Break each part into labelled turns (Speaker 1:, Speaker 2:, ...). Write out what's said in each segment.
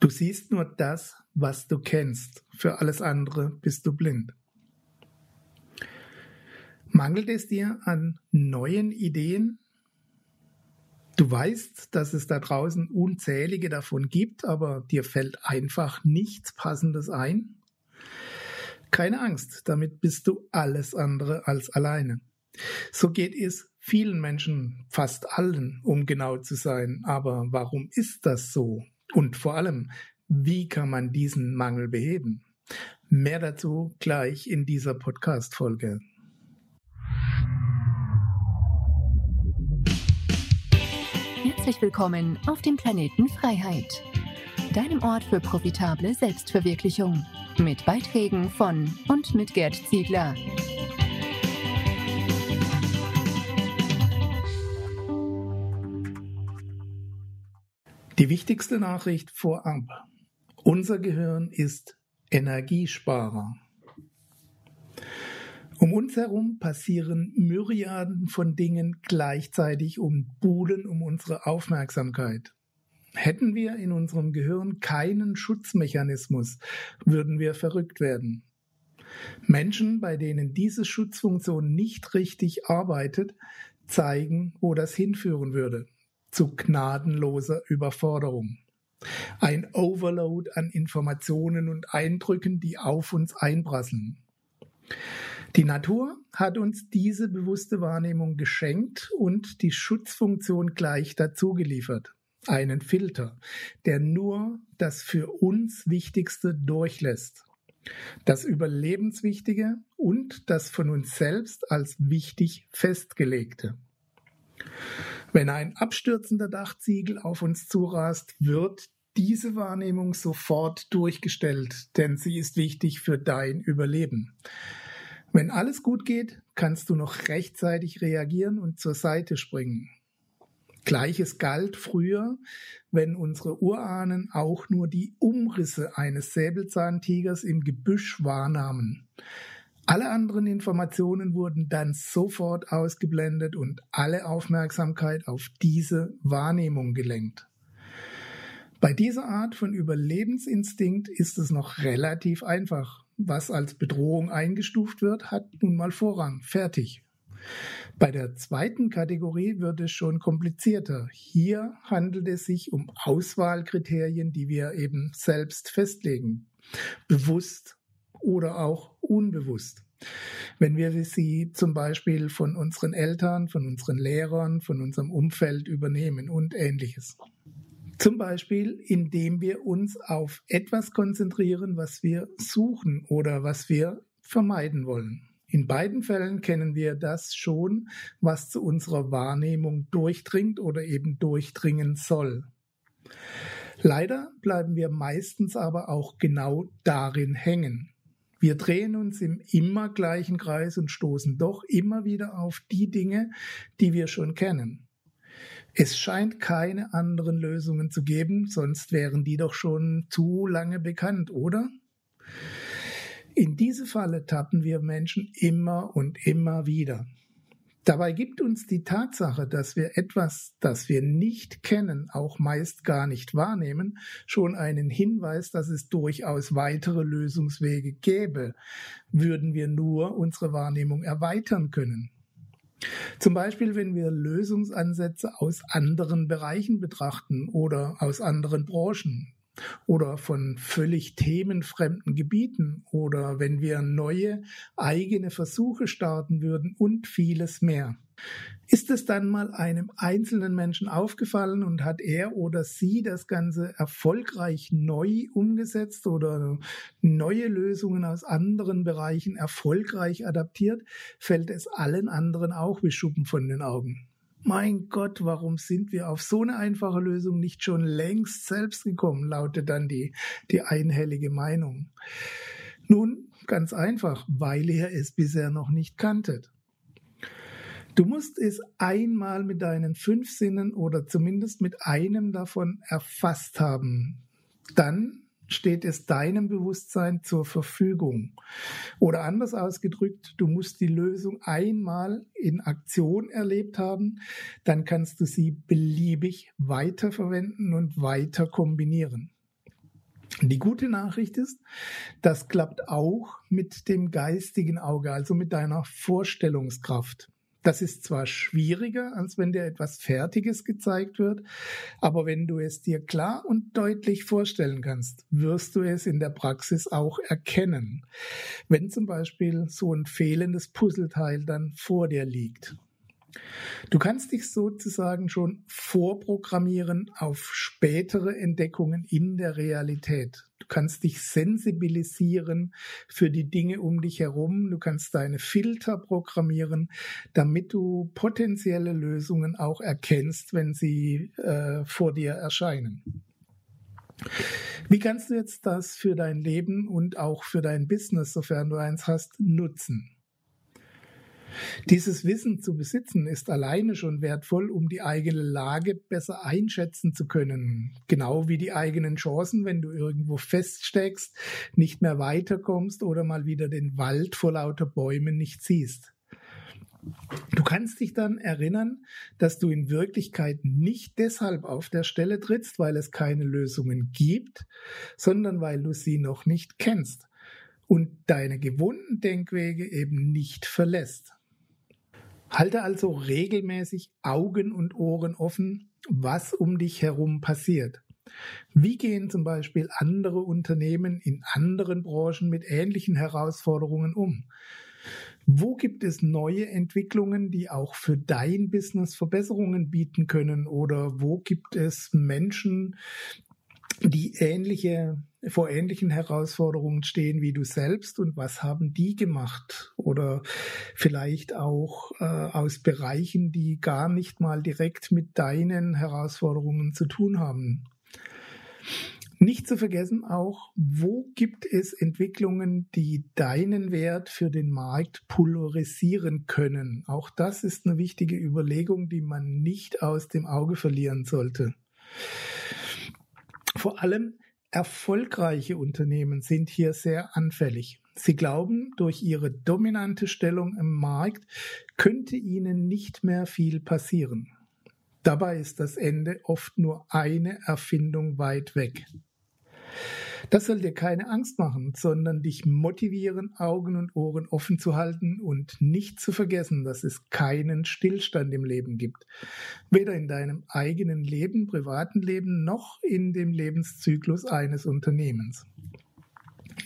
Speaker 1: Du siehst nur das, was du kennst. Für alles andere bist du blind. Mangelt es dir an neuen Ideen? Du weißt, dass es da draußen unzählige davon gibt, aber dir fällt einfach nichts Passendes ein? Keine Angst, damit bist du alles andere als alleine. So geht es vielen Menschen, fast allen, um genau zu sein. Aber warum ist das so? Und vor allem, wie kann man diesen Mangel beheben? Mehr dazu gleich in dieser Podcast-Folge.
Speaker 2: Herzlich willkommen auf dem Planeten Freiheit, deinem Ort für profitable Selbstverwirklichung. Mit Beiträgen von und mit Gerd Ziegler.
Speaker 1: Die wichtigste Nachricht vorab. Unser Gehirn ist Energiesparer. Um uns herum passieren Myriaden von Dingen gleichzeitig und buhlen um unsere Aufmerksamkeit. Hätten wir in unserem Gehirn keinen Schutzmechanismus, würden wir verrückt werden. Menschen, bei denen diese Schutzfunktion nicht richtig arbeitet, zeigen, wo das hinführen würde zu gnadenloser Überforderung. Ein Overload an Informationen und Eindrücken, die auf uns einprasseln. Die Natur hat uns diese bewusste Wahrnehmung geschenkt und die Schutzfunktion gleich dazu geliefert. Einen Filter, der nur das für uns Wichtigste durchlässt. Das Überlebenswichtige und das von uns selbst als wichtig festgelegte. Wenn ein abstürzender Dachziegel auf uns zurast, wird diese Wahrnehmung sofort durchgestellt, denn sie ist wichtig für dein Überleben. Wenn alles gut geht, kannst du noch rechtzeitig reagieren und zur Seite springen. Gleiches galt früher, wenn unsere Urahnen auch nur die Umrisse eines Säbelzahntigers im Gebüsch wahrnahmen. Alle anderen Informationen wurden dann sofort ausgeblendet und alle Aufmerksamkeit auf diese Wahrnehmung gelenkt. Bei dieser Art von Überlebensinstinkt ist es noch relativ einfach. Was als Bedrohung eingestuft wird, hat nun mal Vorrang. Fertig. Bei der zweiten Kategorie wird es schon komplizierter. Hier handelt es sich um Auswahlkriterien, die wir eben selbst festlegen. Bewusst oder auch unbewusst. Wenn wir sie zum Beispiel von unseren Eltern, von unseren Lehrern, von unserem Umfeld übernehmen und ähnliches. Zum Beispiel, indem wir uns auf etwas konzentrieren, was wir suchen oder was wir vermeiden wollen. In beiden Fällen kennen wir das schon, was zu unserer Wahrnehmung durchdringt oder eben durchdringen soll. Leider bleiben wir meistens aber auch genau darin hängen. Wir drehen uns im immer gleichen Kreis und stoßen doch immer wieder auf die Dinge, die wir schon kennen. Es scheint keine anderen Lösungen zu geben, sonst wären die doch schon zu lange bekannt, oder? In diese Falle tappen wir Menschen immer und immer wieder. Dabei gibt uns die Tatsache, dass wir etwas, das wir nicht kennen, auch meist gar nicht wahrnehmen, schon einen Hinweis, dass es durchaus weitere Lösungswege gäbe, würden wir nur unsere Wahrnehmung erweitern können. Zum Beispiel, wenn wir Lösungsansätze aus anderen Bereichen betrachten oder aus anderen Branchen oder von völlig themenfremden Gebieten oder wenn wir neue eigene Versuche starten würden und vieles mehr. Ist es dann mal einem einzelnen Menschen aufgefallen und hat er oder sie das Ganze erfolgreich neu umgesetzt oder neue Lösungen aus anderen Bereichen erfolgreich adaptiert, fällt es allen anderen auch wie Schuppen von den Augen mein Gott, warum sind wir auf so eine einfache Lösung nicht schon längst selbst gekommen, lautet dann die, die einhellige Meinung. Nun, ganz einfach, weil ihr es bisher noch nicht kanntet. Du musst es einmal mit deinen fünf Sinnen oder zumindest mit einem davon erfasst haben. Dann steht es deinem Bewusstsein zur Verfügung. Oder anders ausgedrückt, du musst die Lösung einmal in Aktion erlebt haben, dann kannst du sie beliebig weiterverwenden und weiter kombinieren. Die gute Nachricht ist, das klappt auch mit dem geistigen Auge, also mit deiner Vorstellungskraft. Das ist zwar schwieriger, als wenn dir etwas Fertiges gezeigt wird, aber wenn du es dir klar und deutlich vorstellen kannst, wirst du es in der Praxis auch erkennen. Wenn zum Beispiel so ein fehlendes Puzzleteil dann vor dir liegt. Du kannst dich sozusagen schon vorprogrammieren auf spätere Entdeckungen in der Realität. Du kannst dich sensibilisieren für die Dinge um dich herum. Du kannst deine Filter programmieren, damit du potenzielle Lösungen auch erkennst, wenn sie äh, vor dir erscheinen. Wie kannst du jetzt das für dein Leben und auch für dein Business, sofern du eins hast, nutzen? Dieses Wissen zu besitzen ist alleine schon wertvoll, um die eigene Lage besser einschätzen zu können. Genau wie die eigenen Chancen, wenn du irgendwo feststeckst, nicht mehr weiterkommst oder mal wieder den Wald vor lauter Bäumen nicht siehst. Du kannst dich dann erinnern, dass du in Wirklichkeit nicht deshalb auf der Stelle trittst, weil es keine Lösungen gibt, sondern weil du sie noch nicht kennst und deine gewohnten Denkwege eben nicht verlässt. Halte also regelmäßig Augen und Ohren offen, was um dich herum passiert. Wie gehen zum Beispiel andere Unternehmen in anderen Branchen mit ähnlichen Herausforderungen um? Wo gibt es neue Entwicklungen, die auch für dein Business Verbesserungen bieten können? Oder wo gibt es Menschen, die ähnliche, vor ähnlichen Herausforderungen stehen wie du selbst und was haben die gemacht? Oder vielleicht auch äh, aus Bereichen, die gar nicht mal direkt mit deinen Herausforderungen zu tun haben. Nicht zu vergessen auch, wo gibt es Entwicklungen, die deinen Wert für den Markt polarisieren können? Auch das ist eine wichtige Überlegung, die man nicht aus dem Auge verlieren sollte. Vor allem erfolgreiche Unternehmen sind hier sehr anfällig. Sie glauben, durch ihre dominante Stellung im Markt könnte ihnen nicht mehr viel passieren. Dabei ist das Ende oft nur eine Erfindung weit weg. Das soll dir keine Angst machen, sondern dich motivieren, Augen und Ohren offen zu halten und nicht zu vergessen, dass es keinen Stillstand im Leben gibt. Weder in deinem eigenen Leben, privaten Leben, noch in dem Lebenszyklus eines Unternehmens.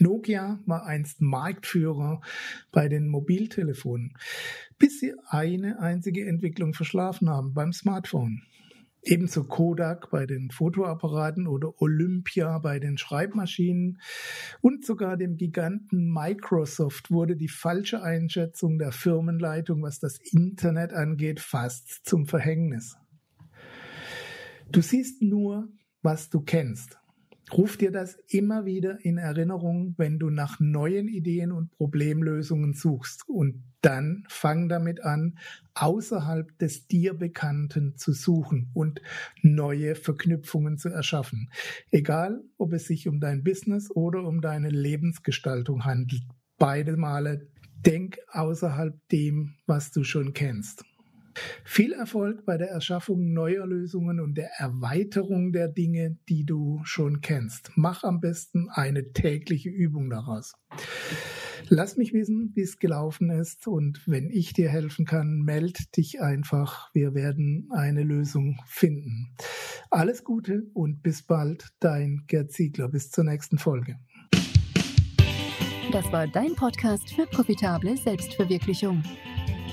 Speaker 1: Nokia war einst Marktführer bei den Mobiltelefonen, bis sie eine einzige Entwicklung verschlafen haben beim Smartphone. Ebenso Kodak bei den Fotoapparaten oder Olympia bei den Schreibmaschinen und sogar dem Giganten Microsoft wurde die falsche Einschätzung der Firmenleitung, was das Internet angeht, fast zum Verhängnis. Du siehst nur, was du kennst. Ruf dir das immer wieder in Erinnerung, wenn du nach neuen Ideen und Problemlösungen suchst. Und dann fang damit an, außerhalb des dir Bekannten zu suchen und neue Verknüpfungen zu erschaffen. Egal, ob es sich um dein Business oder um deine Lebensgestaltung handelt. Beide Male denk außerhalb dem, was du schon kennst. Viel Erfolg bei der Erschaffung neuer Lösungen und der Erweiterung der Dinge, die du schon kennst. Mach am besten eine tägliche Übung daraus. Lass mich wissen, wie es gelaufen ist und wenn ich dir helfen kann, meld dich einfach. Wir werden eine Lösung finden. Alles Gute und bis bald, dein Gerd Ziegler. Bis zur nächsten Folge.
Speaker 2: Das war dein Podcast für profitable Selbstverwirklichung.